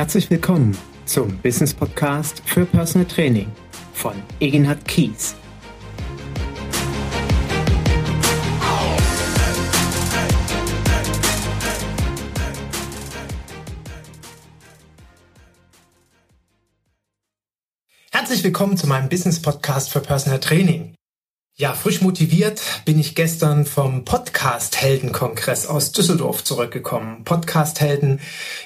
Herzlich willkommen zum Business Podcast für Personal Training von Egenhard Kies. Herzlich willkommen zu meinem Business Podcast für Personal Training. Ja, frisch motiviert bin ich gestern vom Podcast Helden Kongress aus Düsseldorf zurückgekommen. Podcast Helden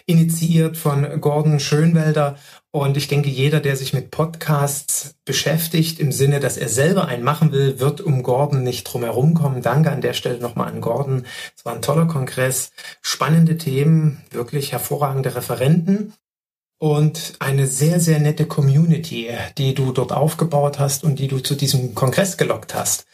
initiiert von Gordon Schönwelder und ich denke, jeder, der sich mit Podcasts beschäftigt, im Sinne, dass er selber einen machen will, wird um Gordon nicht drum herum kommen. Danke an der Stelle nochmal an Gordon. Es war ein toller Kongress, spannende Themen, wirklich hervorragende Referenten und eine sehr, sehr nette Community, die du dort aufgebaut hast und die du zu diesem Kongress gelockt hast.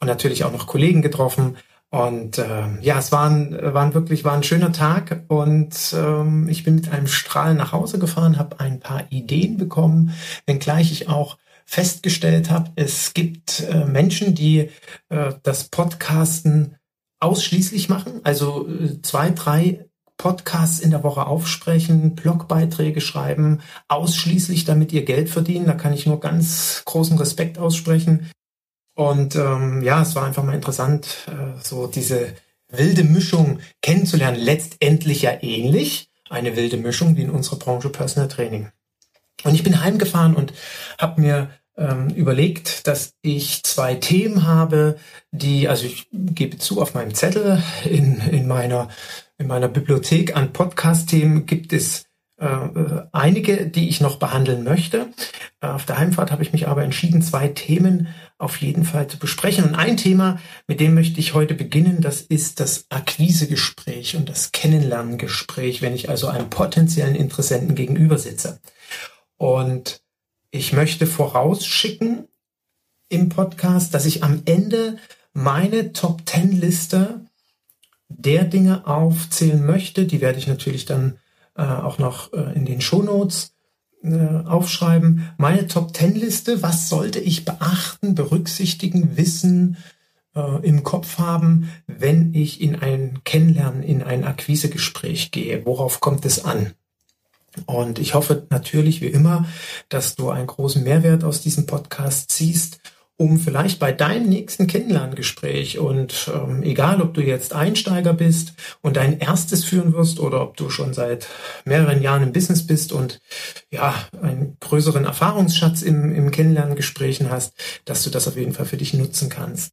Und natürlich auch noch Kollegen getroffen. Und äh, ja, es war ein, war ein wirklich war ein schöner Tag und ähm, ich bin mit einem Strahl nach Hause gefahren, habe ein paar Ideen bekommen, wenngleich ich auch festgestellt habe, es gibt äh, Menschen, die äh, das Podcasten ausschließlich machen, also äh, zwei, drei Podcasts in der Woche aufsprechen, Blogbeiträge schreiben, ausschließlich damit ihr Geld verdienen. Da kann ich nur ganz großen Respekt aussprechen. Und ähm, ja, es war einfach mal interessant, äh, so diese wilde Mischung kennenzulernen. Letztendlich ja ähnlich, eine wilde Mischung wie in unserer Branche Personal Training. Und ich bin heimgefahren und habe mir ähm, überlegt, dass ich zwei Themen habe, die, also ich gebe zu, auf meinem Zettel in, in meiner in meiner Bibliothek an Podcast-Themen gibt es äh, äh, einige, die ich noch behandeln möchte. Äh, auf der Heimfahrt habe ich mich aber entschieden, zwei Themen auf jeden Fall zu besprechen. Und ein Thema, mit dem möchte ich heute beginnen, das ist das Akquisegespräch und das Kennenlerngespräch, wenn ich also einem potenziellen Interessenten gegenüber sitze. Und ich möchte vorausschicken im Podcast, dass ich am Ende meine Top 10 Liste der Dinge aufzählen möchte, die werde ich natürlich dann äh, auch noch äh, in den Shownotes äh, aufschreiben. Meine Top Ten Liste, was sollte ich beachten, berücksichtigen, wissen, äh, im Kopf haben, wenn ich in ein Kennenlernen, in ein Akquisegespräch gehe? Worauf kommt es an? Und ich hoffe natürlich wie immer, dass du einen großen Mehrwert aus diesem Podcast ziehst um vielleicht bei deinem nächsten Kennenlerngespräch und ähm, egal, ob du jetzt Einsteiger bist und dein erstes führen wirst oder ob du schon seit mehreren Jahren im Business bist und ja, einen größeren Erfahrungsschatz im, im Kennenlerngesprächen hast, dass du das auf jeden Fall für dich nutzen kannst.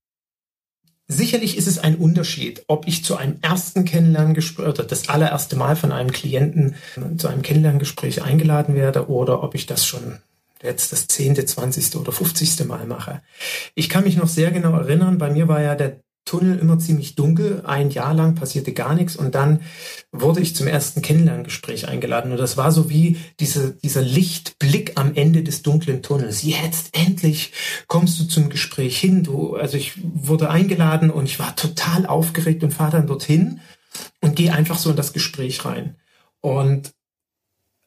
Sicherlich ist es ein Unterschied, ob ich zu einem ersten Kennenlerngespräch oder das allererste Mal von einem Klienten zu einem Kennenlerngespräch eingeladen werde oder ob ich das schon jetzt das zehnte, zwanzigste oder fünfzigste Mal mache. Ich kann mich noch sehr genau erinnern, bei mir war ja der Tunnel immer ziemlich dunkel. Ein Jahr lang passierte gar nichts und dann wurde ich zum ersten Kennenlerngespräch eingeladen. Und das war so wie diese, dieser Lichtblick am Ende des dunklen Tunnels. Jetzt endlich kommst du zum Gespräch hin. Du, also ich wurde eingeladen und ich war total aufgeregt und fahre dann dorthin und gehe einfach so in das Gespräch rein. Und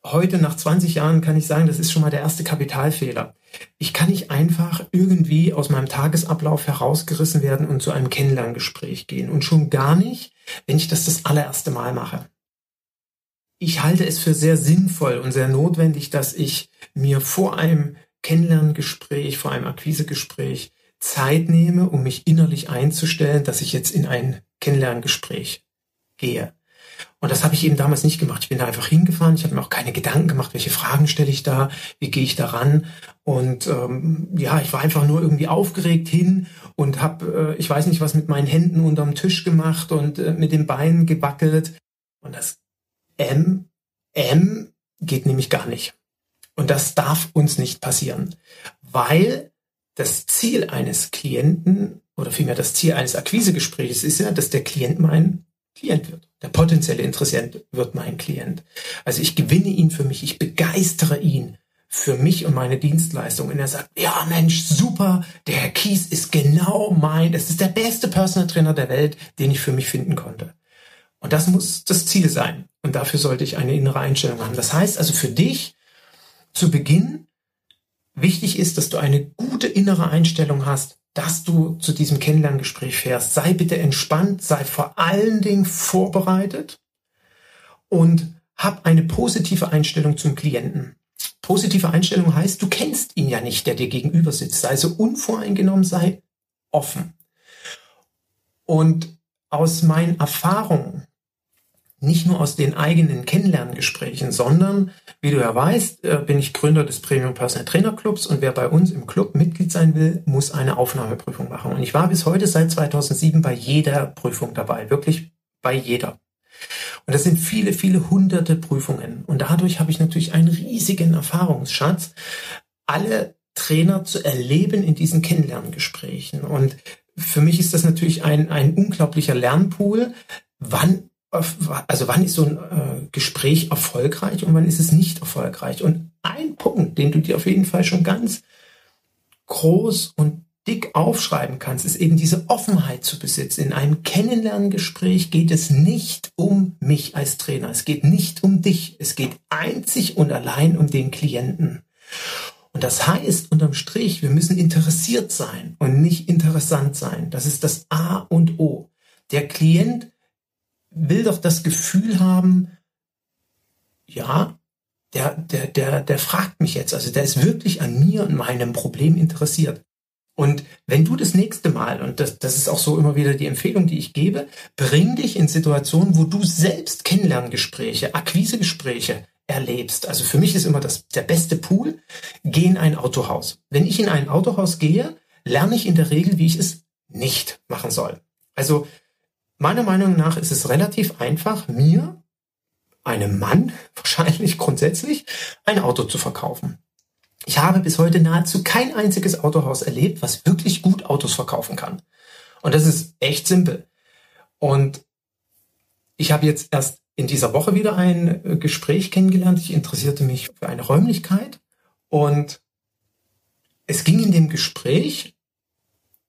heute nach 20 Jahren kann ich sagen, das ist schon mal der erste Kapitalfehler. Ich kann nicht einfach irgendwie aus meinem Tagesablauf herausgerissen werden und zu einem Kennenlerngespräch gehen. Und schon gar nicht, wenn ich das das allererste Mal mache. Ich halte es für sehr sinnvoll und sehr notwendig, dass ich mir vor einem Kennenlerngespräch, vor einem Akquisegespräch Zeit nehme, um mich innerlich einzustellen, dass ich jetzt in ein Kennenlerngespräch gehe. Und das habe ich eben damals nicht gemacht. Ich bin da einfach hingefahren. Ich habe mir auch keine Gedanken gemacht, welche Fragen stelle ich da, wie gehe ich da ran. Und ähm, ja, ich war einfach nur irgendwie aufgeregt hin und habe, äh, ich weiß nicht, was mit meinen Händen unterm Tisch gemacht und äh, mit den Beinen gewackelt. Und das M, M geht nämlich gar nicht. Und das darf uns nicht passieren, weil das Ziel eines Klienten oder vielmehr das Ziel eines Akquisegesprächs ist ja, dass der Klient mein Klient wird. Der potenzielle Interessent wird mein Klient. Also ich gewinne ihn für mich, ich begeistere ihn für mich und meine Dienstleistung. Und er sagt, ja Mensch, super, der Herr Kies ist genau mein, es ist der beste Personal Trainer der Welt, den ich für mich finden konnte. Und das muss das Ziel sein. Und dafür sollte ich eine innere Einstellung haben. Das heißt also für dich zu Beginn, wichtig ist, dass du eine gute innere Einstellung hast, dass du zu diesem Kennenlerngespräch fährst. Sei bitte entspannt, sei vor allen Dingen vorbereitet und hab eine positive Einstellung zum Klienten. Positive Einstellung heißt, du kennst ihn ja nicht, der dir gegenüber sitzt. Sei so unvoreingenommen, sei offen. Und aus meinen Erfahrungen, nicht nur aus den eigenen Kennenlerngesprächen, sondern, wie du ja weißt, äh, bin ich Gründer des Premium Personal Trainer Clubs und wer bei uns im Club Mitglied sein will, muss eine Aufnahmeprüfung machen. Und ich war bis heute seit 2007 bei jeder Prüfung dabei, wirklich bei jeder. Und das sind viele, viele hunderte Prüfungen. Und dadurch habe ich natürlich einen riesigen Erfahrungsschatz, alle Trainer zu erleben in diesen Kennenlerngesprächen. Und für mich ist das natürlich ein, ein unglaublicher Lernpool. Wann, also wann ist so ein äh, Gespräch erfolgreich und wann ist es nicht erfolgreich? Und ein Punkt, den du dir auf jeden Fall schon ganz groß und dick aufschreiben kannst, ist eben diese Offenheit zu besitzen. In einem Kennenlerngespräch geht es nicht um mich als Trainer. Es geht nicht um dich. Es geht einzig und allein um den Klienten. Und das heißt unterm Strich, wir müssen interessiert sein und nicht interessant sein. Das ist das A und O. Der Klient will doch das Gefühl haben, ja, der, der, der, der fragt mich jetzt, also der ist wirklich an mir und meinem Problem interessiert. Und wenn du das nächste Mal, und das, das ist auch so immer wieder die Empfehlung, die ich gebe, bring dich in Situationen, wo du selbst Kennenlerngespräche, Akquisegespräche erlebst. Also für mich ist immer das, der beste Pool, geh in ein Autohaus. Wenn ich in ein Autohaus gehe, lerne ich in der Regel, wie ich es nicht machen soll. Also meiner Meinung nach ist es relativ einfach, mir, einem Mann wahrscheinlich grundsätzlich, ein Auto zu verkaufen. Ich habe bis heute nahezu kein einziges Autohaus erlebt, was wirklich gut Autos verkaufen kann. Und das ist echt simpel. Und ich habe jetzt erst in dieser Woche wieder ein äh, Gespräch kennengelernt. Ich interessierte mich für eine Räumlichkeit und es ging in dem Gespräch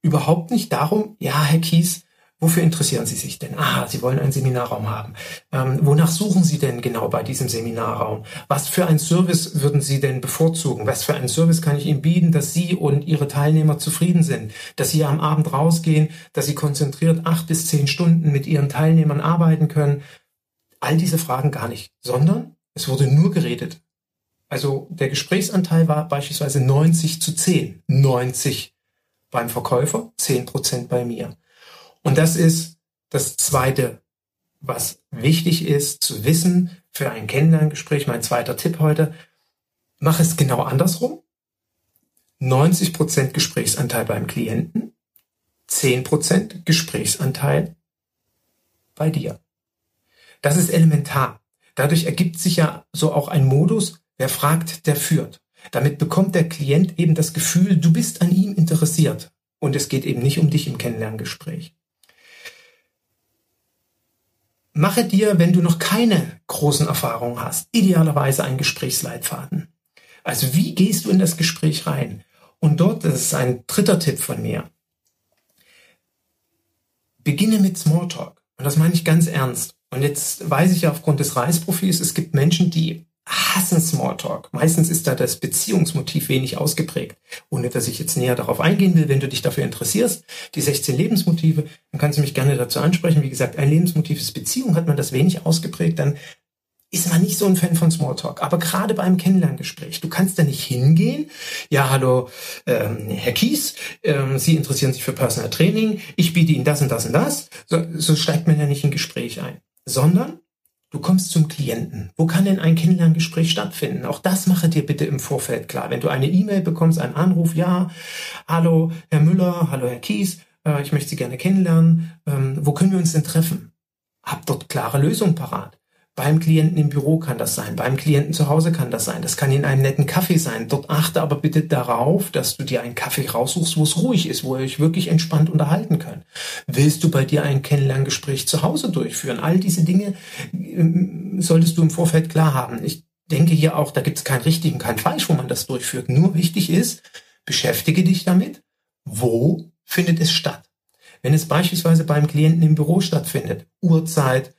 überhaupt nicht darum, ja, Herr Kies, Wofür interessieren Sie sich denn? Ah, Sie wollen einen Seminarraum haben. Ähm, wonach suchen Sie denn genau bei diesem Seminarraum? Was für einen Service würden Sie denn bevorzugen? Was für einen Service kann ich Ihnen bieten, dass Sie und Ihre Teilnehmer zufrieden sind? Dass Sie am Abend rausgehen, dass Sie konzentriert acht bis zehn Stunden mit Ihren Teilnehmern arbeiten können? All diese Fragen gar nicht, sondern es wurde nur geredet. Also der Gesprächsanteil war beispielsweise 90 zu 10. 90 beim Verkäufer, 10 Prozent bei mir. Und das ist das Zweite, was wichtig ist zu wissen für ein Kennenlerngespräch. Mein zweiter Tipp heute, mach es genau andersrum. 90 Prozent Gesprächsanteil beim Klienten, 10 Prozent Gesprächsanteil bei dir. Das ist elementar. Dadurch ergibt sich ja so auch ein Modus, wer fragt, der führt. Damit bekommt der Klient eben das Gefühl, du bist an ihm interessiert. Und es geht eben nicht um dich im Kennenlerngespräch. Mache dir, wenn du noch keine großen Erfahrungen hast, idealerweise einen Gesprächsleitfaden. Also wie gehst du in das Gespräch rein? Und dort, das ist ein dritter Tipp von mir, beginne mit Smalltalk. Und das meine ich ganz ernst. Und jetzt weiß ich ja aufgrund des Reisprofils, es gibt Menschen, die hassen Smalltalk. Meistens ist da das Beziehungsmotiv wenig ausgeprägt. Ohne dass ich jetzt näher darauf eingehen will, wenn du dich dafür interessierst, die 16 Lebensmotive, dann kannst du mich gerne dazu ansprechen. Wie gesagt, ein Lebensmotiv ist Beziehung, hat man das wenig ausgeprägt, dann ist man nicht so ein Fan von Smalltalk. Aber gerade beim Kennenlerngespräch, du kannst da nicht hingehen. Ja, hallo, ähm, Herr Kies, ähm, Sie interessieren sich für Personal Training. Ich biete Ihnen das und das und das. So, so steigt man ja nicht in Gespräch ein. Sondern Du kommst zum Klienten. Wo kann denn ein Kennenlerngespräch stattfinden? Auch das mache dir bitte im Vorfeld klar. Wenn du eine E-Mail bekommst, einen Anruf, ja, hallo Herr Müller, hallo Herr Kies, äh, ich möchte Sie gerne kennenlernen. Ähm, wo können wir uns denn treffen? Hab dort klare Lösungen parat. Beim Klienten im Büro kann das sein, beim Klienten zu Hause kann das sein, das kann in einem netten Kaffee sein. Dort achte aber bitte darauf, dass du dir einen Kaffee raussuchst, wo es ruhig ist, wo ihr euch wirklich entspannt unterhalten könnt. Willst du bei dir ein Kennenlerngespräch zu Hause durchführen? All diese Dinge ähm, solltest du im Vorfeld klar haben. Ich denke hier auch, da gibt es kein richtig und kein falsch, wo man das durchführt. Nur wichtig ist, beschäftige dich damit, wo findet es statt. Wenn es beispielsweise beim Klienten im Büro stattfindet, Uhrzeit,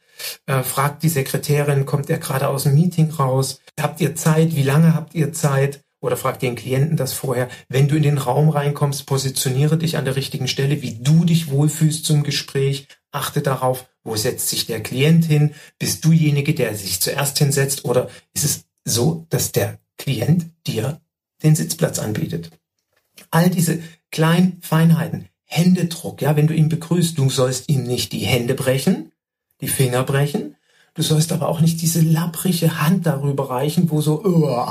äh, fragt die Sekretärin, kommt er gerade aus dem Meeting raus? Habt ihr Zeit? Wie lange habt ihr Zeit? Oder fragt den Klienten das vorher. Wenn du in den Raum reinkommst, positioniere dich an der richtigen Stelle, wie du dich wohlfühlst zum Gespräch. Achte darauf, Wo setzt sich der Klient hin? Bist du derjenige, der sich zuerst hinsetzt? Oder ist es so, dass der Klient dir den Sitzplatz anbietet? All diese kleinen Feinheiten. Händedruck, ja, wenn du ihn begrüßt, du sollst ihm nicht die Hände brechen, die Finger brechen, Du sollst aber auch nicht diese lapprige Hand darüber reichen, wo so uh,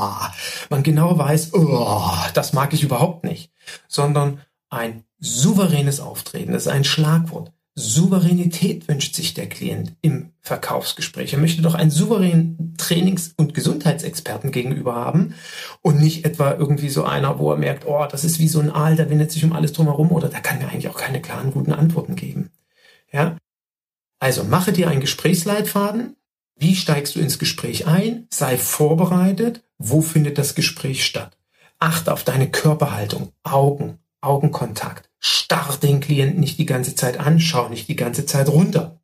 man genau weiß, uh, das mag ich überhaupt nicht, sondern ein souveränes Auftreten, das ist ein Schlagwort. Souveränität wünscht sich der Klient im Verkaufsgespräch. Er möchte doch einen souveränen Trainings- und Gesundheitsexperten gegenüber haben und nicht etwa irgendwie so einer, wo er merkt, oh, das ist wie so ein Aal, der windet sich um alles drumherum oder da kann mir eigentlich auch keine klaren, guten Antworten geben. Ja? Also mache dir einen Gesprächsleitfaden. Wie steigst du ins Gespräch ein? Sei vorbereitet. Wo findet das Gespräch statt? Achte auf deine Körperhaltung, Augen, Augenkontakt. Starr den Klienten nicht die ganze Zeit an, schau nicht die ganze Zeit runter.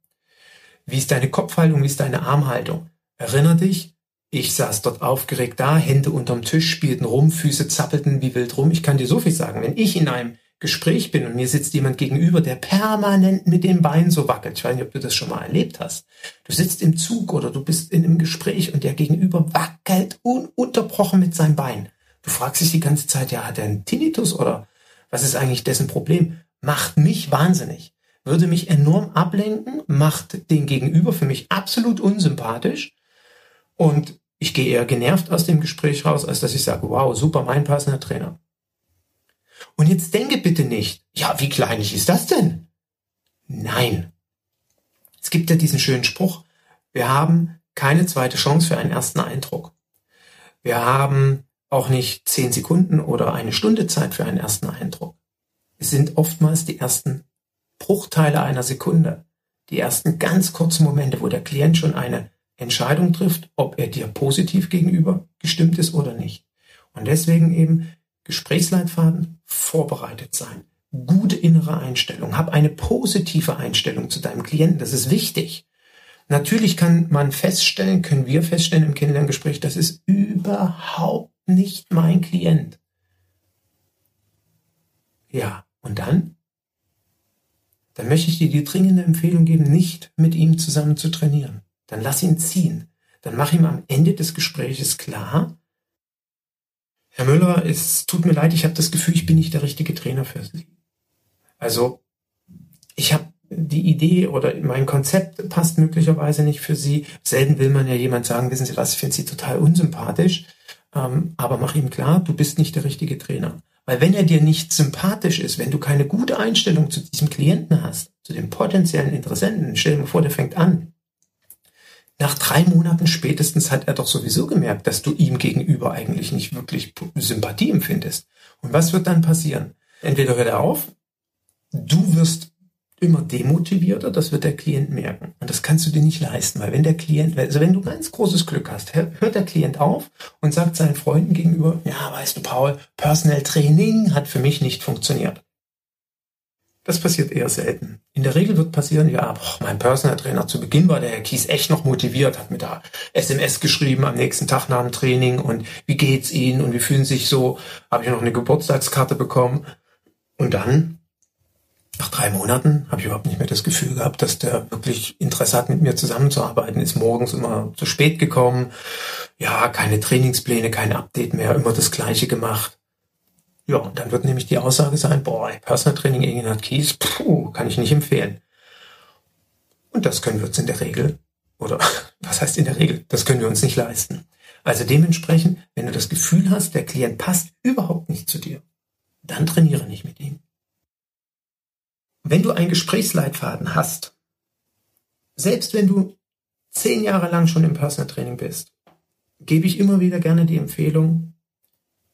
Wie ist deine Kopfhaltung, wie ist deine Armhaltung? Erinner dich, ich saß dort aufgeregt da, Hände unterm Tisch, spielten rum, Füße zappelten wie wild rum. Ich kann dir so viel sagen. Wenn ich in einem Gespräch bin und mir sitzt jemand gegenüber, der permanent mit dem Bein so wackelt. Ich weiß nicht, ob du das schon mal erlebt hast. Du sitzt im Zug oder du bist in einem Gespräch und der Gegenüber wackelt ununterbrochen mit seinem Bein. Du fragst dich die ganze Zeit, ja, hat er einen Tinnitus oder was ist eigentlich dessen Problem? Macht mich wahnsinnig. Würde mich enorm ablenken, macht den Gegenüber für mich absolut unsympathisch und ich gehe eher genervt aus dem Gespräch raus, als dass ich sage, wow, super, mein passender Trainer. Und jetzt denke bitte nicht, ja, wie kleinlich ist das denn? Nein. Es gibt ja diesen schönen Spruch, wir haben keine zweite Chance für einen ersten Eindruck. Wir haben auch nicht zehn Sekunden oder eine Stunde Zeit für einen ersten Eindruck. Es sind oftmals die ersten Bruchteile einer Sekunde, die ersten ganz kurzen Momente, wo der Klient schon eine Entscheidung trifft, ob er dir positiv gegenüber gestimmt ist oder nicht. Und deswegen eben Gesprächsleitfaden, vorbereitet sein, gute innere Einstellung, hab eine positive Einstellung zu deinem Klienten, das ist wichtig. Natürlich kann man feststellen, können wir feststellen im Kennenlerngespräch, das ist überhaupt nicht mein Klient. Ja, und dann? Dann möchte ich dir die dringende Empfehlung geben, nicht mit ihm zusammen zu trainieren. Dann lass ihn ziehen. Dann mach ihm am Ende des Gespräches klar, Herr Müller, es tut mir leid, ich habe das Gefühl, ich bin nicht der richtige Trainer für Sie. Also ich habe die Idee oder mein Konzept passt möglicherweise nicht für Sie. Selten will man ja jemand sagen, wissen Sie was, ich finde Sie total unsympathisch. Ähm, aber mach ihm klar, du bist nicht der richtige Trainer. Weil wenn er dir nicht sympathisch ist, wenn du keine gute Einstellung zu diesem Klienten hast, zu dem potenziellen Interessenten, stell dir mal vor, der fängt an, nach drei Monaten spätestens hat er doch sowieso gemerkt, dass du ihm gegenüber eigentlich nicht wirklich Sympathie empfindest. Und was wird dann passieren? Entweder hört er auf, du wirst immer demotivierter, das wird der Klient merken. Und das kannst du dir nicht leisten, weil wenn der Klient, also wenn du ganz großes Glück hast, hört der Klient auf und sagt seinen Freunden gegenüber, ja, weißt du, Paul, Personal Training hat für mich nicht funktioniert. Das passiert eher selten. In der Regel wird passieren, ja, boah, mein Personal Trainer zu Beginn war der Herr Kies echt noch motiviert, hat mir da SMS geschrieben am nächsten Tag nach dem Training und wie geht's Ihnen und wie fühlen Sie sich so? Habe ich noch eine Geburtstagskarte bekommen. Und dann, nach drei Monaten, habe ich überhaupt nicht mehr das Gefühl gehabt, dass der wirklich Interesse hat, mit mir zusammenzuarbeiten. Ist morgens immer zu spät gekommen. Ja, keine Trainingspläne, kein Update mehr, immer das Gleiche gemacht. Ja, und dann wird nämlich die Aussage sein, boah, Personal Training Ingenhard Kies, puh, kann ich nicht empfehlen. Und das können wir uns in der Regel, oder was heißt in der Regel, das können wir uns nicht leisten. Also dementsprechend, wenn du das Gefühl hast, der Klient passt überhaupt nicht zu dir, dann trainiere nicht mit ihm. Wenn du einen Gesprächsleitfaden hast, selbst wenn du zehn Jahre lang schon im Personal Training bist, gebe ich immer wieder gerne die Empfehlung,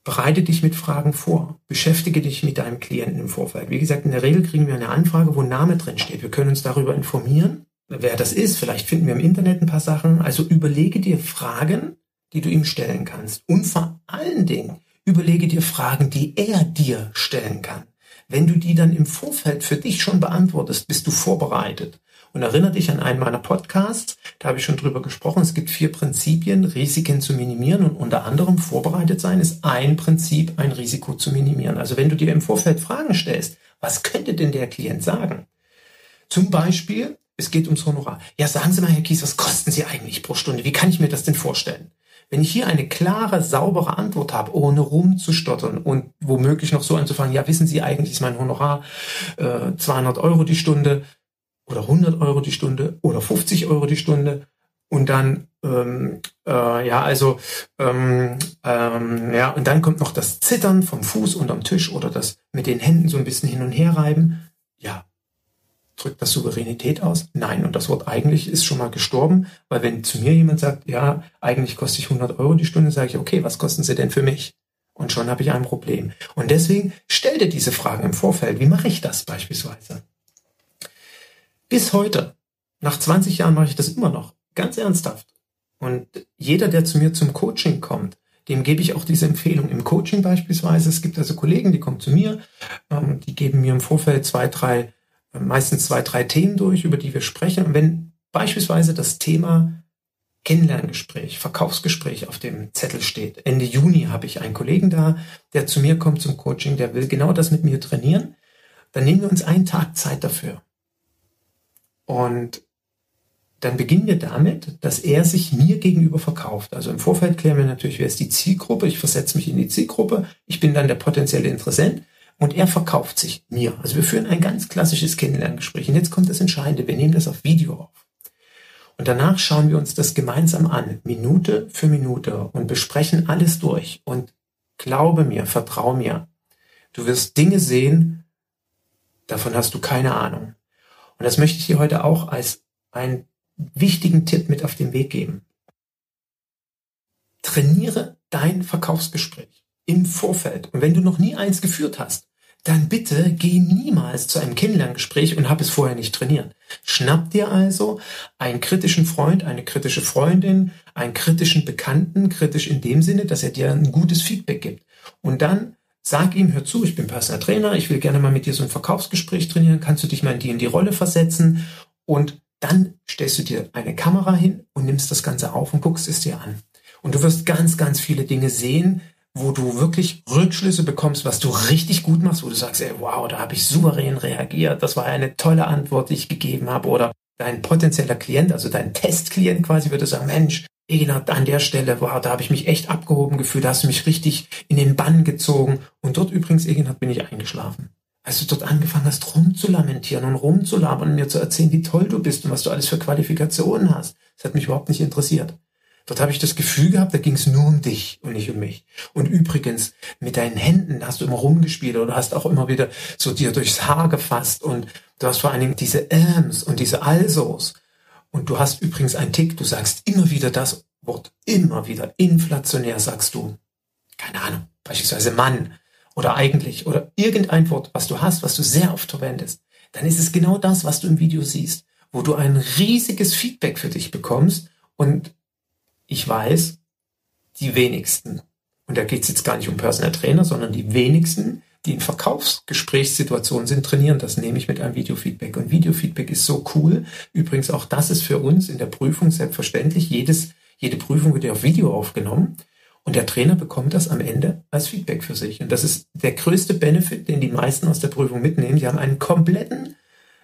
bereite dich mit Fragen vor. Beschäftige dich mit deinem Klienten im Vorfeld. Wie gesagt, in der Regel kriegen wir eine Anfrage, wo ein Name drin steht. Wir können uns darüber informieren, wer das ist. Vielleicht finden wir im Internet ein paar Sachen. Also überlege dir Fragen, die du ihm stellen kannst. Und vor allen Dingen überlege dir Fragen, die er dir stellen kann. Wenn du die dann im Vorfeld für dich schon beantwortest, bist du vorbereitet. Und erinnere dich an einen meiner Podcasts, da habe ich schon drüber gesprochen. Es gibt vier Prinzipien, Risiken zu minimieren und unter anderem vorbereitet sein ist ein Prinzip, ein Risiko zu minimieren. Also wenn du dir im Vorfeld Fragen stellst, was könnte denn der Klient sagen? Zum Beispiel, es geht ums Honorar. Ja, sagen Sie mal, Herr Kies, was kosten Sie eigentlich pro Stunde? Wie kann ich mir das denn vorstellen? Wenn ich hier eine klare, saubere Antwort habe, ohne rumzustottern und womöglich noch so anzufangen, ja, wissen Sie, eigentlich ist mein Honorar äh, 200 Euro die Stunde oder 100 Euro die Stunde oder 50 Euro die Stunde. Und dann ähm, äh, ja also ähm, ähm, ja und dann kommt noch das Zittern vom Fuß unterm Tisch oder das mit den Händen so ein bisschen hin und her reiben. Ja drückt das Souveränität aus? Nein und das Wort eigentlich ist schon mal gestorben weil wenn zu mir jemand sagt ja eigentlich kostet ich 100 Euro die Stunde sage ich okay was kosten sie denn für mich? Und schon habe ich ein Problem. Und deswegen stell dir diese Fragen im Vorfeld. Wie mache ich das beispielsweise bis heute nach 20 Jahren mache ich das immer noch Ganz ernsthaft. Und jeder, der zu mir zum Coaching kommt, dem gebe ich auch diese Empfehlung im Coaching beispielsweise. Es gibt also Kollegen, die kommen zu mir, ähm, die geben mir im Vorfeld zwei, drei, äh, meistens zwei, drei Themen durch, über die wir sprechen. Und wenn beispielsweise das Thema Kennenlerngespräch, Verkaufsgespräch auf dem Zettel steht. Ende Juni habe ich einen Kollegen da, der zu mir kommt zum Coaching, der will genau das mit mir trainieren. Dann nehmen wir uns einen Tag Zeit dafür. Und dann beginnen wir damit, dass er sich mir gegenüber verkauft. Also im Vorfeld klären wir natürlich, wer ist die Zielgruppe. Ich versetze mich in die Zielgruppe. Ich bin dann der potenzielle Interessent und er verkauft sich mir. Also wir führen ein ganz klassisches Kennenlerngespräch. Und jetzt kommt das Entscheidende. Wir nehmen das auf Video auf. Und danach schauen wir uns das gemeinsam an, Minute für Minute und besprechen alles durch. Und glaube mir, vertrau mir, du wirst Dinge sehen, davon hast du keine Ahnung. Und das möchte ich dir heute auch als ein wichtigen Tipp mit auf den Weg geben. Trainiere dein Verkaufsgespräch im Vorfeld. Und wenn du noch nie eins geführt hast, dann bitte geh niemals zu einem Kennenlerngespräch und hab es vorher nicht trainiert. Schnapp dir also einen kritischen Freund, eine kritische Freundin, einen kritischen Bekannten, kritisch in dem Sinne, dass er dir ein gutes Feedback gibt. Und dann sag ihm, hör zu, ich bin Personal Trainer, ich will gerne mal mit dir so ein Verkaufsgespräch trainieren, kannst du dich mal in die in die Rolle versetzen und dann stellst du dir eine Kamera hin und nimmst das Ganze auf und guckst es dir an. Und du wirst ganz, ganz viele Dinge sehen, wo du wirklich Rückschlüsse bekommst, was du richtig gut machst, wo du sagst, ey, wow, da habe ich souverän reagiert, das war eine tolle Antwort, die ich gegeben habe. Oder dein potenzieller Klient, also dein Testklient quasi, würde sagen, Mensch, Egenhard, an der Stelle, wow, da habe ich mich echt abgehoben gefühlt, da hast du mich richtig in den Bann gezogen. Und dort übrigens, Egenhard, bin ich eingeschlafen als du dort angefangen hast, rumzulamentieren und rumzulabern und mir zu erzählen, wie toll du bist und was du alles für Qualifikationen hast. Das hat mich überhaupt nicht interessiert. Dort habe ich das Gefühl gehabt, da ging es nur um dich und nicht um mich. Und übrigens, mit deinen Händen hast du immer rumgespielt oder hast auch immer wieder so dir durchs Haar gefasst und du hast vor allen Dingen diese Äms und diese Alsos. Und du hast übrigens einen Tick, du sagst immer wieder das Wort, immer wieder, inflationär sagst du. Keine Ahnung, beispielsweise Mann oder eigentlich oder irgendein Wort, was du hast, was du sehr oft verwendest, dann ist es genau das, was du im Video siehst, wo du ein riesiges Feedback für dich bekommst. Und ich weiß, die wenigsten, und da geht es jetzt gar nicht um Personal Trainer, sondern die wenigsten, die in Verkaufsgesprächssituationen sind, trainieren das nämlich mit einem Videofeedback. Und Videofeedback ist so cool. Übrigens auch das ist für uns in der Prüfung selbstverständlich. Jedes, jede Prüfung wird ja auf Video aufgenommen. Und der Trainer bekommt das am Ende als Feedback für sich. Und das ist der größte Benefit, den die meisten aus der Prüfung mitnehmen. Die haben einen kompletten,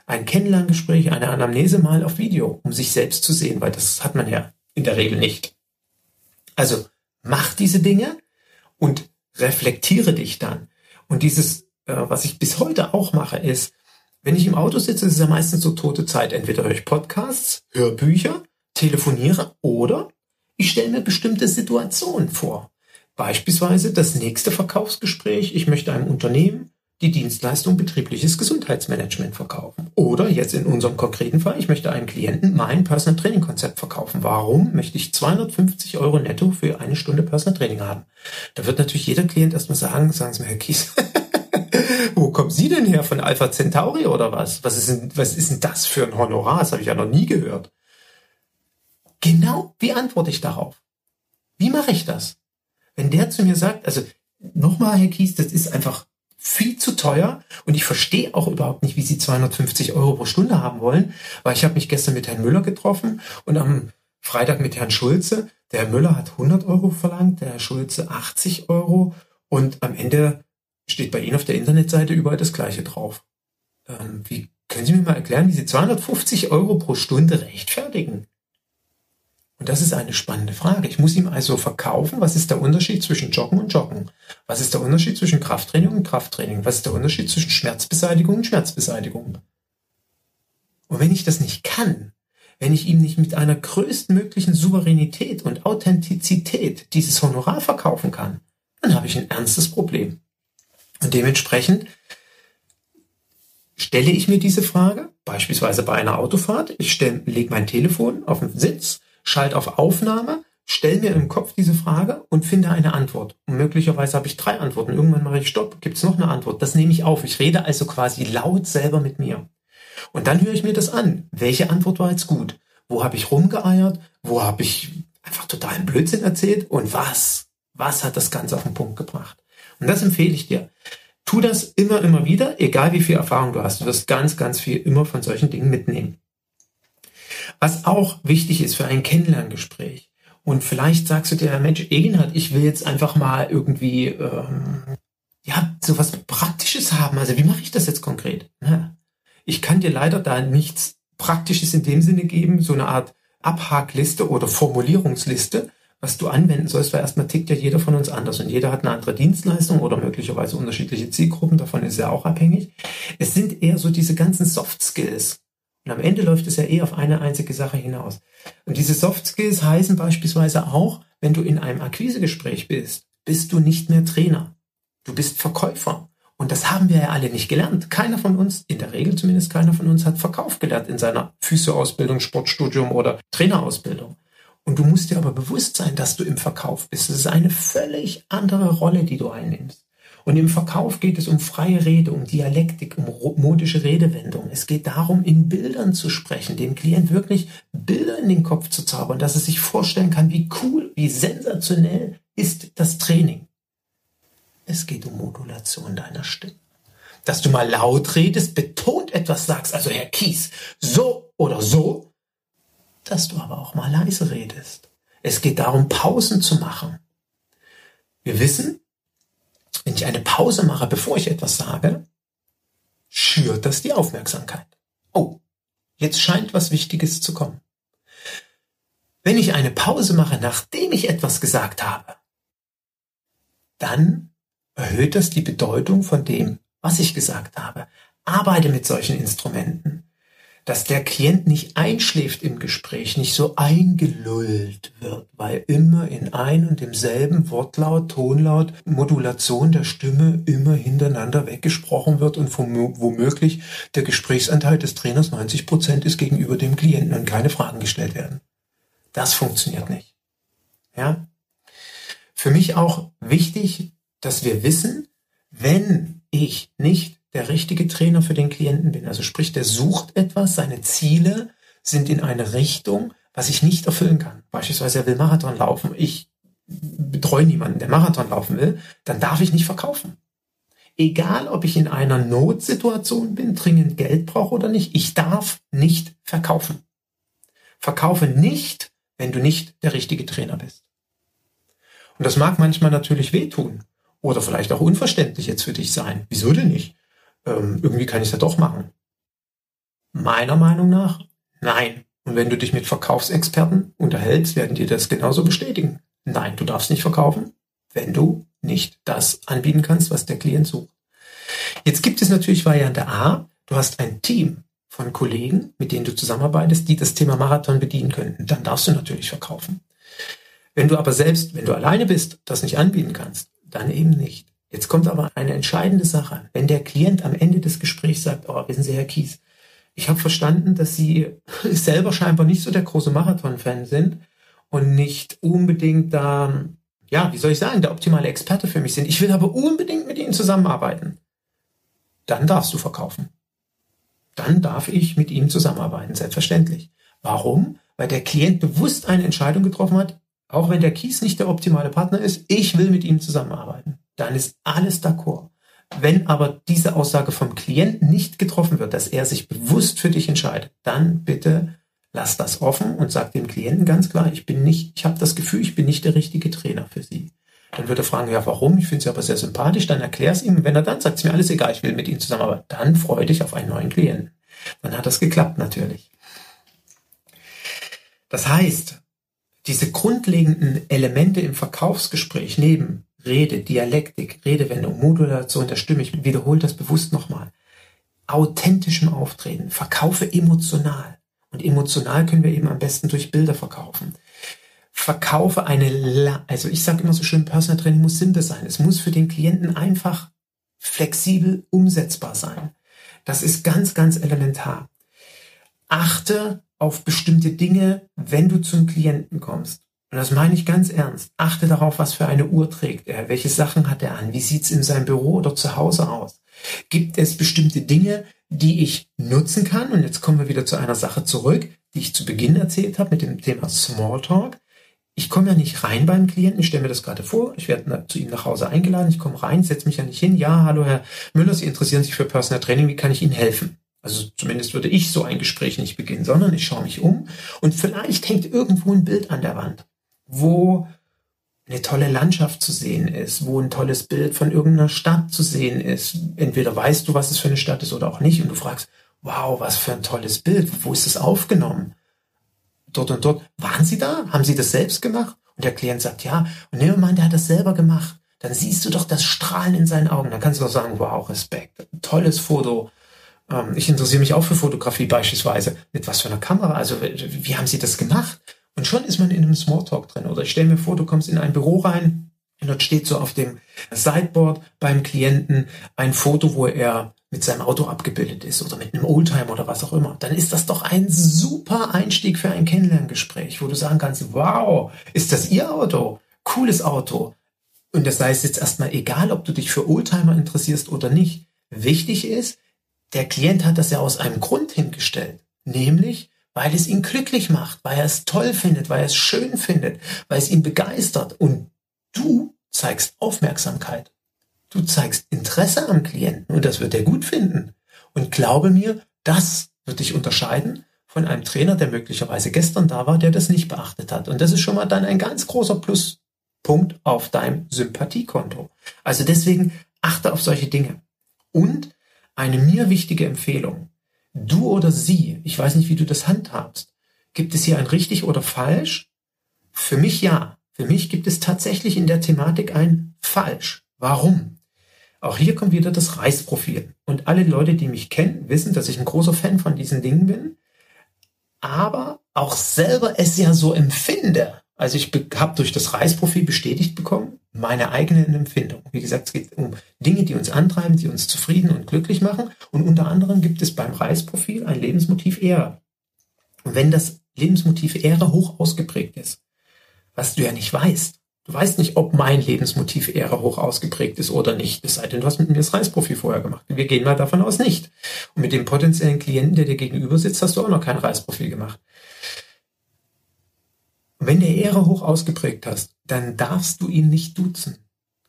ein Kennenlerngespräch, eine Anamnese mal auf Video, um sich selbst zu sehen, weil das hat man ja in der Regel nicht. Also mach diese Dinge und reflektiere dich dann. Und dieses, äh, was ich bis heute auch mache, ist, wenn ich im Auto sitze, ist es ja meistens so tote Zeit. Entweder höre ich Podcasts, höre Bücher, telefoniere oder ich stelle mir bestimmte Situationen vor. Beispielsweise das nächste Verkaufsgespräch. Ich möchte einem Unternehmen die Dienstleistung betriebliches Gesundheitsmanagement verkaufen. Oder jetzt in unserem konkreten Fall, ich möchte einem Klienten mein Personal Training Konzept verkaufen. Warum möchte ich 250 Euro netto für eine Stunde Personal Training haben? Da wird natürlich jeder Klient erstmal sagen, sagen Sie mir, Herr Kies, wo kommen Sie denn her von Alpha Centauri oder was? Was ist denn, was ist denn das für ein Honorar? Das habe ich ja noch nie gehört. Genau, wie antworte ich darauf? Wie mache ich das? Wenn der zu mir sagt, also nochmal, Herr Kies, das ist einfach viel zu teuer und ich verstehe auch überhaupt nicht, wie Sie 250 Euro pro Stunde haben wollen, weil ich habe mich gestern mit Herrn Müller getroffen und am Freitag mit Herrn Schulze. Der Herr Müller hat 100 Euro verlangt, der Herr Schulze 80 Euro und am Ende steht bei Ihnen auf der Internetseite überall das Gleiche drauf. Ähm, wie können Sie mir mal erklären, wie Sie 250 Euro pro Stunde rechtfertigen? Und das ist eine spannende Frage. Ich muss ihm also verkaufen, was ist der Unterschied zwischen Joggen und Joggen? Was ist der Unterschied zwischen Krafttraining und Krafttraining? Was ist der Unterschied zwischen Schmerzbeseitigung und Schmerzbeseitigung? Und wenn ich das nicht kann, wenn ich ihm nicht mit einer größtmöglichen Souveränität und Authentizität dieses Honorar verkaufen kann, dann habe ich ein ernstes Problem. Und dementsprechend stelle ich mir diese Frage, beispielsweise bei einer Autofahrt, ich lege mein Telefon auf den Sitz, schalte auf Aufnahme, stelle mir im Kopf diese Frage und finde eine Antwort. Und möglicherweise habe ich drei Antworten. Irgendwann mache ich Stopp, gibt es noch eine Antwort. Das nehme ich auf. Ich rede also quasi laut selber mit mir. Und dann höre ich mir das an. Welche Antwort war jetzt gut? Wo habe ich rumgeeiert? Wo habe ich einfach totalen Blödsinn erzählt? Und was? Was hat das Ganze auf den Punkt gebracht? Und das empfehle ich dir. Tu das immer, immer wieder, egal wie viel Erfahrung du hast. Du wirst ganz, ganz viel immer von solchen Dingen mitnehmen. Was auch wichtig ist für ein Kennenlerngespräch. Und vielleicht sagst du dir, Mensch, Egenhard, ich will jetzt einfach mal irgendwie ähm, ja sowas Praktisches haben. Also wie mache ich das jetzt konkret? Ich kann dir leider da nichts Praktisches in dem Sinne geben, so eine Art Abhakliste oder Formulierungsliste, was du anwenden sollst, weil erstmal tickt ja jeder von uns anders und jeder hat eine andere Dienstleistung oder möglicherweise unterschiedliche Zielgruppen, davon ist er auch abhängig. Es sind eher so diese ganzen Soft Skills. Und am Ende läuft es ja eh auf eine einzige Sache hinaus. Und diese Soft Skills heißen beispielsweise auch, wenn du in einem Akquisegespräch bist, bist du nicht mehr Trainer. Du bist Verkäufer. Und das haben wir ja alle nicht gelernt. Keiner von uns, in der Regel zumindest keiner von uns, hat Verkauf gelernt in seiner Physioausbildung, Sportstudium oder Trainerausbildung. Und du musst dir aber bewusst sein, dass du im Verkauf bist. Es ist eine völlig andere Rolle, die du einnimmst. Und im Verkauf geht es um freie Rede, um Dialektik, um modische Redewendung. Es geht darum, in Bildern zu sprechen, dem Klient wirklich Bilder in den Kopf zu zaubern, dass er sich vorstellen kann, wie cool, wie sensationell ist das Training. Es geht um Modulation deiner Stimme. Dass du mal laut redest, betont etwas sagst, also Herr Kies, so oder so, dass du aber auch mal leise redest. Es geht darum, Pausen zu machen. Wir wissen, wenn ich eine Pause mache, bevor ich etwas sage, schürt das die Aufmerksamkeit. Oh, jetzt scheint was Wichtiges zu kommen. Wenn ich eine Pause mache, nachdem ich etwas gesagt habe, dann erhöht das die Bedeutung von dem, was ich gesagt habe. Arbeite mit solchen Instrumenten dass der Klient nicht einschläft im Gespräch, nicht so eingelullt wird, weil immer in ein und demselben Wortlaut, Tonlaut, Modulation der Stimme immer hintereinander weggesprochen wird und womöglich der Gesprächsanteil des Trainers 90 Prozent ist gegenüber dem Klienten und keine Fragen gestellt werden. Das funktioniert nicht. Ja? Für mich auch wichtig, dass wir wissen, wenn ich nicht der richtige Trainer für den Klienten bin. Also sprich, der sucht etwas, seine Ziele sind in eine Richtung, was ich nicht erfüllen kann. Beispielsweise, er will Marathon laufen. Ich betreue niemanden, der Marathon laufen will, dann darf ich nicht verkaufen. Egal, ob ich in einer Notsituation bin, dringend Geld brauche oder nicht, ich darf nicht verkaufen. Verkaufe nicht, wenn du nicht der richtige Trainer bist. Und das mag manchmal natürlich wehtun oder vielleicht auch unverständlich jetzt für dich sein. Wieso denn nicht? Ähm, irgendwie kann ich ja doch machen. Meiner Meinung nach, nein. Und wenn du dich mit Verkaufsexperten unterhältst, werden dir das genauso bestätigen. Nein, du darfst nicht verkaufen, wenn du nicht das anbieten kannst, was der Klient sucht. Jetzt gibt es natürlich Variante A. Du hast ein Team von Kollegen, mit denen du zusammenarbeitest, die das Thema Marathon bedienen könnten. Dann darfst du natürlich verkaufen. Wenn du aber selbst, wenn du alleine bist, das nicht anbieten kannst, dann eben nicht. Jetzt kommt aber eine entscheidende Sache. Wenn der Klient am Ende des Gesprächs sagt, oh, wissen Sie, Herr Kies, ich habe verstanden, dass Sie selber scheinbar nicht so der große Marathon-Fan sind und nicht unbedingt da, ja, wie soll ich sagen, der optimale Experte für mich sind. Ich will aber unbedingt mit Ihnen zusammenarbeiten. Dann darfst du verkaufen. Dann darf ich mit Ihnen zusammenarbeiten, selbstverständlich. Warum? Weil der Klient bewusst eine Entscheidung getroffen hat, auch wenn der Kies nicht der optimale Partner ist, ich will mit ihm zusammenarbeiten dann ist alles d'accord. Wenn aber diese Aussage vom Klienten nicht getroffen wird, dass er sich bewusst für dich entscheidet, dann bitte lass das offen und sag dem Klienten ganz klar, ich bin nicht, ich habe das Gefühl, ich bin nicht der richtige Trainer für Sie. Dann wird er fragen, ja, warum? Ich finde Sie aber sehr sympathisch. Dann erklär es ihm. Wenn er dann sagt, es mir alles egal, ich will mit Ihnen zusammenarbeiten, dann freue dich auf einen neuen Klienten. dann hat das geklappt natürlich. Das heißt, diese grundlegenden Elemente im Verkaufsgespräch neben Rede, Dialektik, Redewendung, Modulation der Stimme, ich wiederhole das bewusst nochmal, authentischem Auftreten, verkaufe emotional. Und emotional können wir eben am besten durch Bilder verkaufen. Verkaufe eine, also ich sage immer so schön, Personal Training muss simpel sein. Es muss für den Klienten einfach flexibel umsetzbar sein. Das ist ganz, ganz elementar. Achte auf bestimmte Dinge, wenn du zum Klienten kommst. Und das meine ich ganz ernst. Achte darauf, was für eine Uhr trägt er, welche Sachen hat er an, wie sieht's in seinem Büro oder zu Hause aus. Gibt es bestimmte Dinge, die ich nutzen kann? Und jetzt kommen wir wieder zu einer Sache zurück, die ich zu Beginn erzählt habe mit dem Thema Smalltalk. Ich komme ja nicht rein beim Klienten, ich stelle mir das gerade vor, ich werde zu ihm nach Hause eingeladen, ich komme rein, setze mich ja nicht hin, ja, hallo Herr Müller, Sie interessieren sich für Personal Training, wie kann ich Ihnen helfen? Also zumindest würde ich so ein Gespräch nicht beginnen, sondern ich schaue mich um und vielleicht hängt irgendwo ein Bild an der Wand, wo eine tolle Landschaft zu sehen ist, wo ein tolles Bild von irgendeiner Stadt zu sehen ist. Entweder weißt du, was es für eine Stadt ist oder auch nicht und du fragst, wow, was für ein tolles Bild, wo ist es aufgenommen? Dort und dort. Waren Sie da? Haben Sie das selbst gemacht? Und der Klient sagt, ja. Und nehmen wir mal, der hat das selber gemacht. Dann siehst du doch das Strahlen in seinen Augen. Dann kannst du doch sagen, wow, Respekt. Tolles Foto. Ähm, ich interessiere mich auch für Fotografie beispielsweise. Mit was für einer Kamera? Also wie haben Sie das gemacht? Und schon ist man in einem Smalltalk drin. Oder ich stelle mir vor, du kommst in ein Büro rein und dort steht so auf dem Sideboard beim Klienten ein Foto, wo er mit seinem Auto abgebildet ist oder mit einem Oldtimer oder was auch immer. Dann ist das doch ein super Einstieg für ein Kennenlerngespräch, wo du sagen kannst, wow, ist das Ihr Auto? Cooles Auto. Und das heißt jetzt erstmal egal, ob du dich für Oldtimer interessierst oder nicht. Wichtig ist, der Klient hat das ja aus einem Grund hingestellt. Nämlich, weil es ihn glücklich macht, weil er es toll findet, weil er es schön findet, weil es ihn begeistert. Und du zeigst Aufmerksamkeit. Du zeigst Interesse am Klienten und das wird er gut finden. Und glaube mir, das wird dich unterscheiden von einem Trainer, der möglicherweise gestern da war, der das nicht beachtet hat. Und das ist schon mal dann ein ganz großer Pluspunkt auf deinem Sympathiekonto. Also deswegen achte auf solche Dinge. Und eine mir wichtige Empfehlung. Du oder sie, ich weiß nicht, wie du das handhabst. Gibt es hier ein richtig oder falsch? Für mich ja. Für mich gibt es tatsächlich in der Thematik ein falsch. Warum? Auch hier kommt wieder das Reisprofil. Und alle Leute, die mich kennen, wissen, dass ich ein großer Fan von diesen Dingen bin, aber auch selber es ja so empfinde. Also ich habe durch das Reisprofil bestätigt bekommen, meine eigenen Empfindungen. Wie gesagt, es geht um Dinge, die uns antreiben, die uns zufrieden und glücklich machen. Und unter anderem gibt es beim Reisprofil ein Lebensmotiv Ehre. Und wenn das Lebensmotiv Ehre hoch ausgeprägt ist, was du ja nicht weißt, du weißt nicht, ob mein Lebensmotiv Ehre hoch ausgeprägt ist oder nicht, es sei denn, du hast mit mir das Reisprofil vorher gemacht. Wir gehen mal davon aus nicht. Und mit dem potenziellen Klienten, der dir gegenüber sitzt, hast du auch noch kein Reisprofil gemacht. Wenn der Ehre hoch ausgeprägt hast, dann darfst du ihn nicht duzen.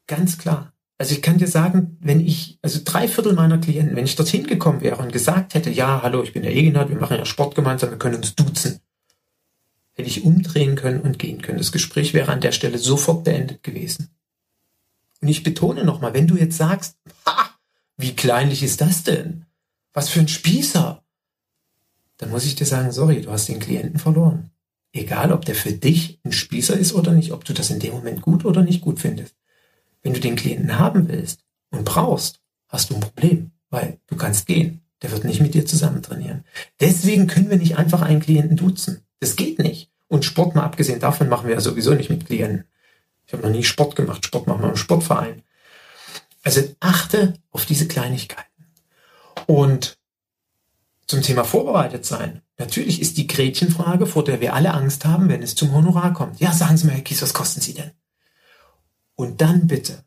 Ganz klar. Also ich kann dir sagen, wenn ich, also drei Viertel meiner Klienten, wenn ich dorthin gekommen wäre und gesagt hätte, ja, hallo, ich bin der Eginat, wir machen ja Sport gemeinsam, wir können uns duzen, hätte ich umdrehen können und gehen können. Das Gespräch wäre an der Stelle sofort beendet gewesen. Und ich betone nochmal, wenn du jetzt sagst, ha, wie kleinlich ist das denn? Was für ein Spießer? Dann muss ich dir sagen, sorry, du hast den Klienten verloren. Egal, ob der für dich ein Spießer ist oder nicht, ob du das in dem Moment gut oder nicht gut findest. Wenn du den Klienten haben willst und brauchst, hast du ein Problem, weil du kannst gehen. Der wird nicht mit dir zusammen trainieren. Deswegen können wir nicht einfach einen Klienten duzen. Das geht nicht. Und Sport mal abgesehen davon machen wir ja sowieso nicht mit Klienten. Ich habe noch nie Sport gemacht. Sport machen wir im Sportverein. Also achte auf diese Kleinigkeiten. Und zum Thema vorbereitet sein. Natürlich ist die Gretchenfrage, vor der wir alle Angst haben, wenn es zum Honorar kommt. Ja, sagen Sie mal, Herr Kies, was kosten Sie denn? Und dann bitte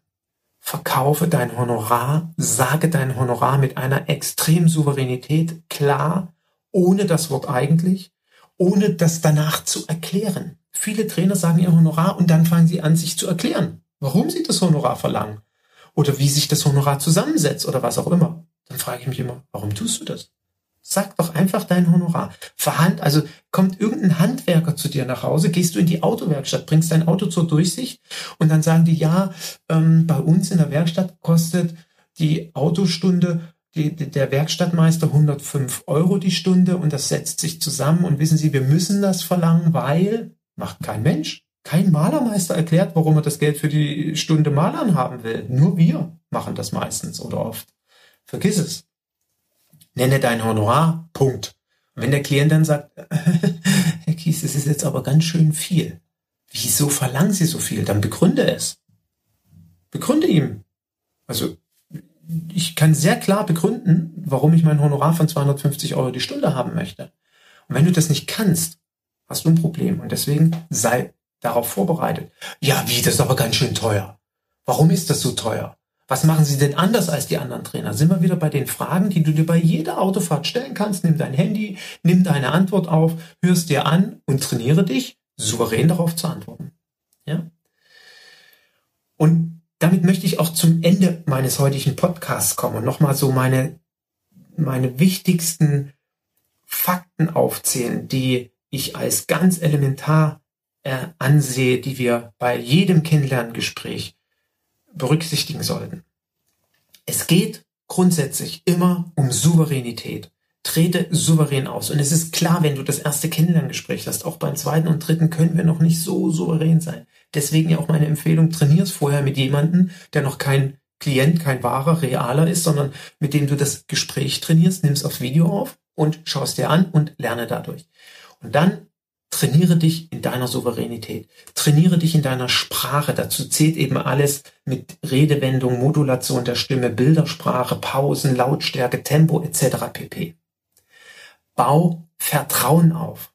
verkaufe dein Honorar, sage dein Honorar mit einer extremen Souveränität klar, ohne das Wort eigentlich, ohne das danach zu erklären. Viele Trainer sagen ihr Honorar und dann fangen sie an, sich zu erklären, warum sie das Honorar verlangen oder wie sich das Honorar zusammensetzt oder was auch immer. Dann frage ich mich immer, warum tust du das? Sag doch einfach dein Honorar. Verhand, also kommt irgendein Handwerker zu dir nach Hause, gehst du in die Autowerkstatt, bringst dein Auto zur Durchsicht und dann sagen die, ja, ähm, bei uns in der Werkstatt kostet die Autostunde die, der Werkstattmeister 105 Euro die Stunde und das setzt sich zusammen und wissen Sie, wir müssen das verlangen, weil macht kein Mensch. Kein Malermeister erklärt, warum er das Geld für die Stunde Malern haben will. Nur wir machen das meistens oder oft. Vergiss es. Nenne dein Honorar. Punkt. Und wenn der Klient dann sagt, Herr Kies, das ist jetzt aber ganz schön viel. Wieso verlangen Sie so viel? Dann begründe es. Begründe ihm. Also ich kann sehr klar begründen, warum ich mein Honorar von 250 Euro die Stunde haben möchte. Und wenn du das nicht kannst, hast du ein Problem. Und deswegen sei darauf vorbereitet. Ja, wie, das ist aber ganz schön teuer. Warum ist das so teuer? Was machen Sie denn anders als die anderen Trainer? Sind wir wieder bei den Fragen, die du dir bei jeder Autofahrt stellen kannst. Nimm dein Handy, nimm deine Antwort auf, hörst dir an und trainiere dich, souverän darauf zu antworten. Ja? Und damit möchte ich auch zum Ende meines heutigen Podcasts kommen und nochmal so meine, meine wichtigsten Fakten aufzählen, die ich als ganz elementar äh, ansehe, die wir bei jedem Kennenlerngespräch berücksichtigen sollten. Es geht grundsätzlich immer um Souveränität. Trete souverän aus. Und es ist klar, wenn du das erste Kennenlerngespräch hast, auch beim zweiten und dritten können wir noch nicht so souverän sein. Deswegen ja auch meine Empfehlung, trainierst vorher mit jemandem, der noch kein Klient, kein wahrer, realer ist, sondern mit dem du das Gespräch trainierst, nimmst auf Video auf und schaust dir an und lerne dadurch. Und dann trainiere dich in deiner Souveränität. Trainiere dich in deiner Sprache. Dazu zählt eben alles mit Redewendung, Modulation der Stimme, Bildersprache, Pausen, Lautstärke, Tempo etc. pp. Bau Vertrauen auf.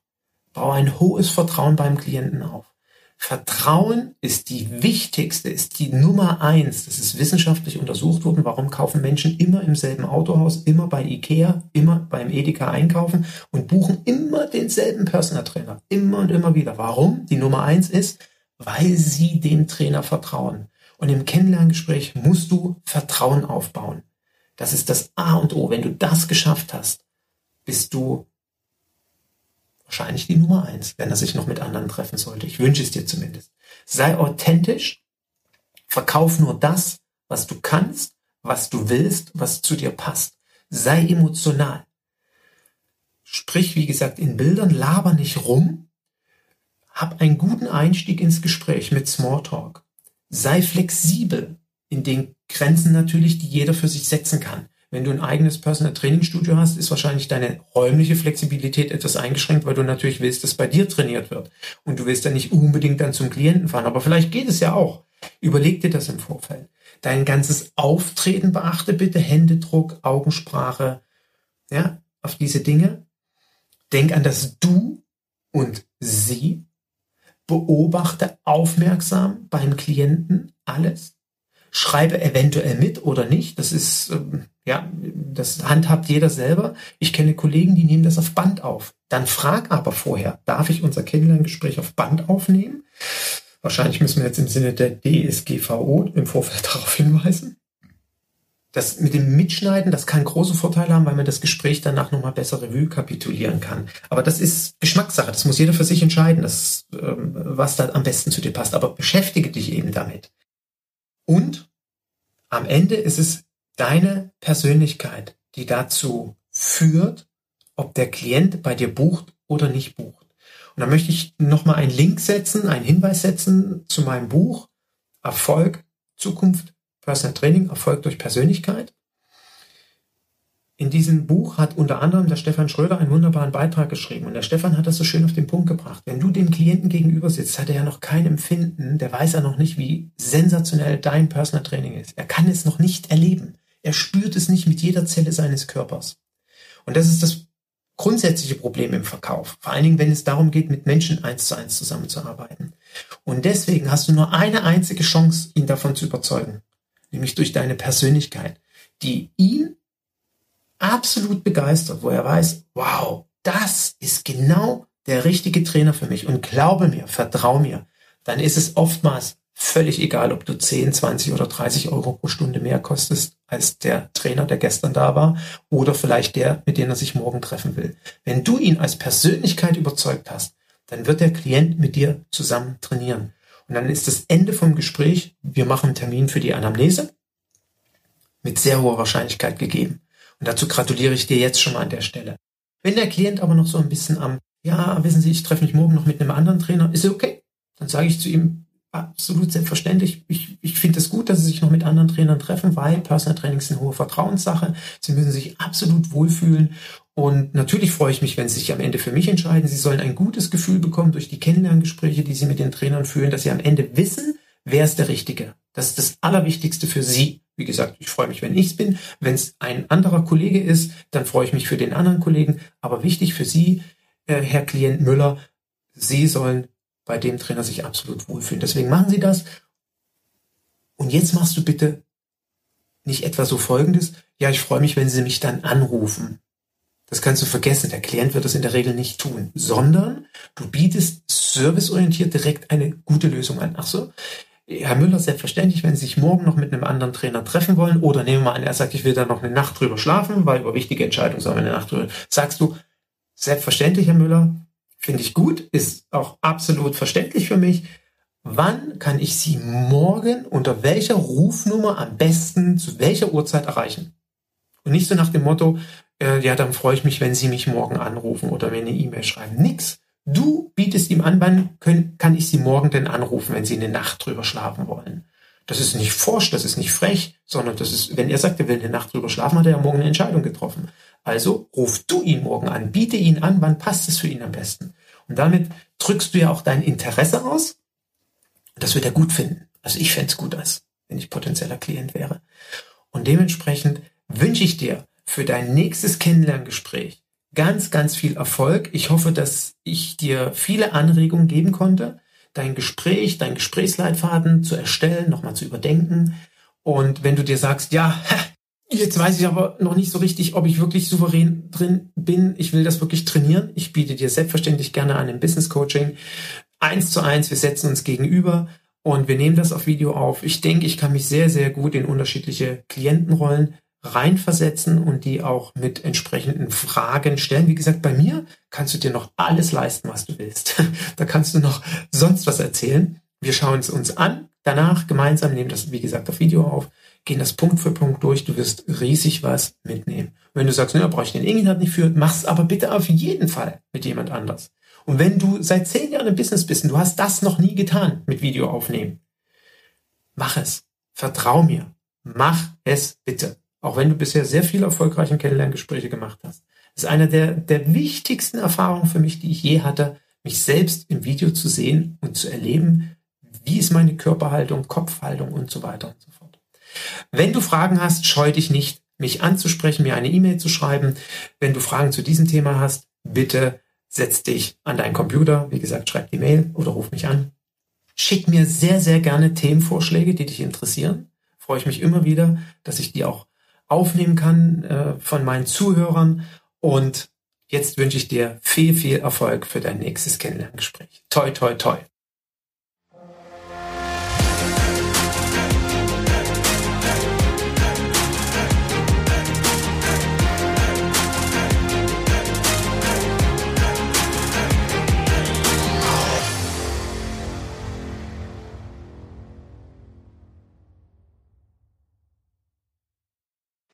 Bau ein hohes Vertrauen beim Klienten auf. Vertrauen ist die wichtigste, ist die Nummer eins. Das ist wissenschaftlich untersucht worden. Warum kaufen Menschen immer im selben Autohaus, immer bei Ikea, immer beim Edeka einkaufen und buchen immer denselben Personal Trainer. Immer und immer wieder. Warum? Die Nummer eins ist, weil sie dem Trainer vertrauen. Und im Kennenlerngespräch musst du Vertrauen aufbauen. Das ist das A und O. Wenn du das geschafft hast, bist du wahrscheinlich die Nummer eins, wenn er sich noch mit anderen treffen sollte. Ich wünsche es dir zumindest. Sei authentisch, verkauf nur das, was du kannst, was du willst, was zu dir passt. Sei emotional. Sprich, wie gesagt, in Bildern, laber nicht rum. Hab einen guten Einstieg ins Gespräch mit Smalltalk. Sei flexibel in den Grenzen natürlich, die jeder für sich setzen kann. Wenn du ein eigenes Personal Training Studio hast, ist wahrscheinlich deine räumliche Flexibilität etwas eingeschränkt, weil du natürlich willst, dass bei dir trainiert wird. Und du willst dann nicht unbedingt dann zum Klienten fahren. Aber vielleicht geht es ja auch. Überleg dir das im Vorfeld. Dein ganzes Auftreten beachte bitte, Händedruck, Augensprache, ja, auf diese Dinge. Denk an das Du und Sie. Beobachte aufmerksam beim Klienten alles. Schreibe eventuell mit oder nicht. Das ist, ähm, ja, das handhabt jeder selber. Ich kenne Kollegen, die nehmen das auf Band auf. Dann frag aber vorher, darf ich unser Kennenlerngespräch auf Band aufnehmen? Wahrscheinlich müssen wir jetzt im Sinne der DSGVO im Vorfeld darauf hinweisen. Das mit dem Mitschneiden, das kann große Vorteile haben, weil man das Gespräch danach nochmal besser Revue kapitulieren kann. Aber das ist Geschmackssache. Das muss jeder für sich entscheiden, das, ähm, was da am besten zu dir passt. Aber beschäftige dich eben damit. Und am Ende ist es deine Persönlichkeit, die dazu führt, ob der Klient bei dir bucht oder nicht bucht. Und da möchte ich nochmal einen Link setzen, einen Hinweis setzen zu meinem Buch Erfolg, Zukunft, Personal Training, Erfolg durch Persönlichkeit. In diesem Buch hat unter anderem der Stefan Schröder einen wunderbaren Beitrag geschrieben. Und der Stefan hat das so schön auf den Punkt gebracht. Wenn du dem Klienten gegenüber sitzt, hat er ja noch kein Empfinden, der weiß ja noch nicht, wie sensationell dein Personal Training ist. Er kann es noch nicht erleben. Er spürt es nicht mit jeder Zelle seines Körpers. Und das ist das grundsätzliche Problem im Verkauf. Vor allen Dingen, wenn es darum geht, mit Menschen eins zu eins zusammenzuarbeiten. Und deswegen hast du nur eine einzige Chance, ihn davon zu überzeugen. Nämlich durch deine Persönlichkeit, die ihn absolut begeistert, wo er weiß, wow, das ist genau der richtige Trainer für mich. Und glaube mir, vertrau mir, dann ist es oftmals völlig egal, ob du 10, 20 oder 30 Euro pro Stunde mehr kostest als der Trainer, der gestern da war, oder vielleicht der, mit dem er sich morgen treffen will. Wenn du ihn als Persönlichkeit überzeugt hast, dann wird der Klient mit dir zusammen trainieren. Und dann ist das Ende vom Gespräch, wir machen einen Termin für die Anamnese, mit sehr hoher Wahrscheinlichkeit gegeben. Und dazu gratuliere ich dir jetzt schon mal an der Stelle. Wenn der Klient aber noch so ein bisschen am, ja, wissen Sie, ich treffe mich morgen noch mit einem anderen Trainer, ist okay. Dann sage ich zu ihm, absolut selbstverständlich. Ich, ich finde es gut, dass Sie sich noch mit anderen Trainern treffen, weil Personal Training ist eine hohe Vertrauenssache. Sie müssen sich absolut wohlfühlen. Und natürlich freue ich mich, wenn Sie sich am Ende für mich entscheiden. Sie sollen ein gutes Gefühl bekommen durch die Kennenlerngespräche, die Sie mit den Trainern führen, dass Sie am Ende wissen, wer ist der Richtige. Das ist das Allerwichtigste für Sie. Wie gesagt, ich freue mich, wenn ich es bin. Wenn es ein anderer Kollege ist, dann freue ich mich für den anderen Kollegen. Aber wichtig für Sie, äh, Herr Klient Müller, Sie sollen bei dem Trainer sich absolut wohlfühlen. Deswegen machen Sie das. Und jetzt machst du bitte nicht etwa so Folgendes. Ja, ich freue mich, wenn Sie mich dann anrufen. Das kannst du vergessen. Der Klient wird das in der Regel nicht tun, sondern du bietest serviceorientiert direkt eine gute Lösung an. Ach so, Herr Müller, selbstverständlich, wenn Sie sich morgen noch mit einem anderen Trainer treffen wollen oder nehmen wir mal an, er sagt, ich will da noch eine Nacht drüber schlafen, weil über wichtige Entscheidungen sollen wir eine Nacht drüber, sagst du, selbstverständlich, Herr Müller, finde ich gut, ist auch absolut verständlich für mich. Wann kann ich Sie morgen unter welcher Rufnummer am besten zu welcher Uhrzeit erreichen? Und nicht so nach dem Motto, äh, ja, dann freue ich mich, wenn Sie mich morgen anrufen oder mir eine E-Mail schreiben. Nix. Du bietest ihm an, wann können, kann ich Sie morgen denn anrufen, wenn Sie eine Nacht drüber schlafen wollen? Das ist nicht forsch, das ist nicht frech, sondern das ist, wenn er sagt, er will eine Nacht drüber schlafen, hat er ja morgen eine Entscheidung getroffen. Also ruf du ihn morgen an, biete ihn an, wann passt es für ihn am besten. Und damit drückst du ja auch dein Interesse aus. Und das wird er gut finden. Also ich fände es gut, als wenn ich potenzieller Klient wäre. Und dementsprechend wünsche ich dir für dein nächstes Kennenlerngespräch ganz, ganz viel Erfolg. Ich hoffe, dass ich dir viele Anregungen geben konnte, dein Gespräch, dein Gesprächsleitfaden zu erstellen, nochmal zu überdenken. Und wenn du dir sagst, ja, Jetzt weiß ich aber noch nicht so richtig, ob ich wirklich souverän drin bin. Ich will das wirklich trainieren. Ich biete dir selbstverständlich gerne an im Business Coaching. Eins zu eins, wir setzen uns gegenüber und wir nehmen das auf Video auf. Ich denke, ich kann mich sehr, sehr gut in unterschiedliche Klientenrollen reinversetzen und die auch mit entsprechenden Fragen stellen. Wie gesagt, bei mir kannst du dir noch alles leisten, was du willst. da kannst du noch sonst was erzählen. Wir schauen es uns an, danach gemeinsam nehmen das, wie gesagt, auf Video auf gehen das Punkt für Punkt durch, du wirst riesig was mitnehmen. Und wenn du sagst, ne, brauche ich den Inhalt nicht für, mach's aber bitte auf jeden Fall mit jemand anders. Und wenn du seit zehn Jahren im Business bist und du hast das noch nie getan mit Video aufnehmen, mach es. Vertrau mir. Mach es bitte. Auch wenn du bisher sehr viele erfolgreiche Kennenlerngespräche gemacht hast. Das ist eine der, der wichtigsten Erfahrungen für mich, die ich je hatte, mich selbst im Video zu sehen und zu erleben, wie ist meine Körperhaltung, Kopfhaltung und so weiter und so fort. Wenn du Fragen hast, scheu dich nicht, mich anzusprechen, mir eine E-Mail zu schreiben. Wenn du Fragen zu diesem Thema hast, bitte setz dich an deinen Computer. Wie gesagt, schreib die Mail oder ruf mich an. Schick mir sehr, sehr gerne Themenvorschläge, die dich interessieren. Freue ich mich immer wieder, dass ich die auch aufnehmen kann äh, von meinen Zuhörern. Und jetzt wünsche ich dir viel, viel Erfolg für dein nächstes Kennenlerngespräch. Toi, toi, toi.